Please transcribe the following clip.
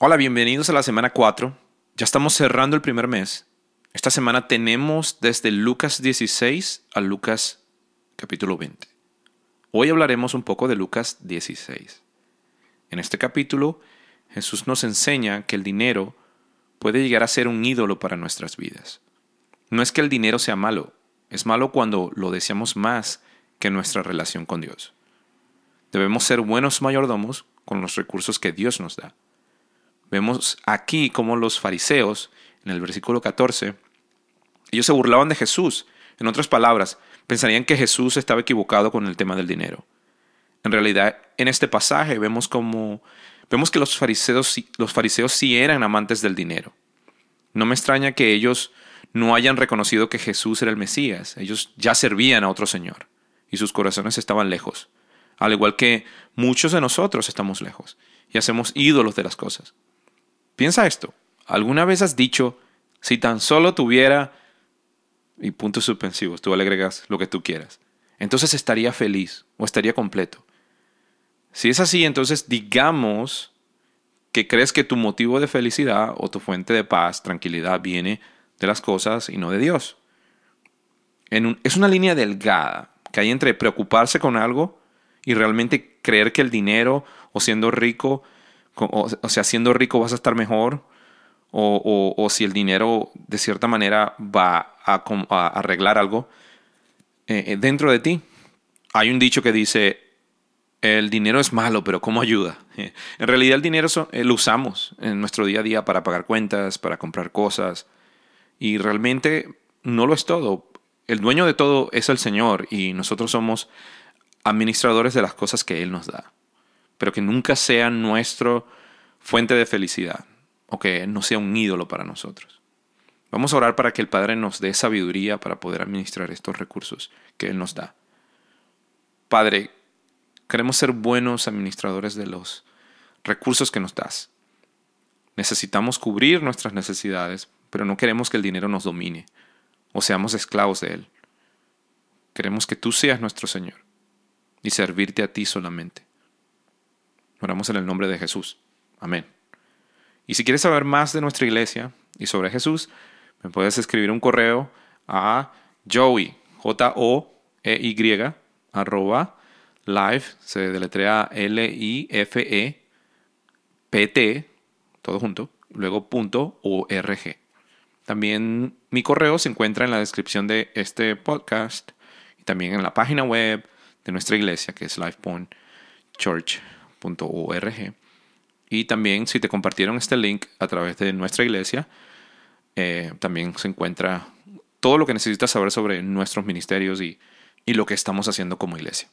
Hola, bienvenidos a la semana 4. Ya estamos cerrando el primer mes. Esta semana tenemos desde Lucas 16 a Lucas capítulo 20. Hoy hablaremos un poco de Lucas 16. En este capítulo, Jesús nos enseña que el dinero puede llegar a ser un ídolo para nuestras vidas. No es que el dinero sea malo, es malo cuando lo deseamos más que nuestra relación con Dios. Debemos ser buenos mayordomos con los recursos que Dios nos da. Vemos aquí como los fariseos, en el versículo 14, ellos se burlaban de Jesús. En otras palabras, pensarían que Jesús estaba equivocado con el tema del dinero. En realidad, en este pasaje vemos como vemos que los fariseos, los fariseos sí eran amantes del dinero. No me extraña que ellos no hayan reconocido que Jesús era el Mesías. Ellos ya servían a otro Señor y sus corazones estaban lejos. Al igual que muchos de nosotros estamos lejos y hacemos ídolos de las cosas. Piensa esto. ¿Alguna vez has dicho, si tan solo tuviera... y puntos suspensivos, tú le agregas lo que tú quieras. Entonces estaría feliz o estaría completo. Si es así, entonces digamos que crees que tu motivo de felicidad o tu fuente de paz, tranquilidad, viene de las cosas y no de Dios. es una línea delgada que hay entre preocuparse con algo y realmente creer que el dinero o siendo rico o, sea, siendo rico vas a estar mejor, o, si el dinero de cierta manera va a, arreglar algo eh, eh, dentro de ti. Hay un dicho que dice, el dinero es malo, pero ¿cómo ayuda? En realidad el dinero eh, lo usamos en nuestro día a día para pagar cuentas, para comprar cosas, y realmente no lo es todo. El dueño de todo es el Señor y nosotros somos administradores de las cosas que Él nos da pero que nunca sea nuestra fuente de felicidad o que no sea un ídolo para nosotros. Vamos a orar para que el Padre nos dé sabiduría para poder administrar estos recursos que Él nos da. Padre, queremos ser buenos administradores de los recursos que nos das. Necesitamos cubrir nuestras necesidades, pero no queremos que el dinero nos domine o seamos esclavos de Él. Queremos que tú seas nuestro Señor y servirte a ti solamente. Oramos en el nombre de Jesús. Amén. Y si quieres saber más de nuestra iglesia y sobre Jesús, me puedes escribir un correo a Joey, J-O-E-Y, arroba, live, se deletrea L-I-F-E-P-T, todo junto, luego punto O-R-G. También mi correo se encuentra en la descripción de este podcast y también en la página web de nuestra iglesia, que es LifePoint Church Y también si te compartieron este link a través de nuestra iglesia, eh, también se encuentra todo lo que necesitas saber sobre nuestros ministerios y, y lo que estamos haciendo como iglesia.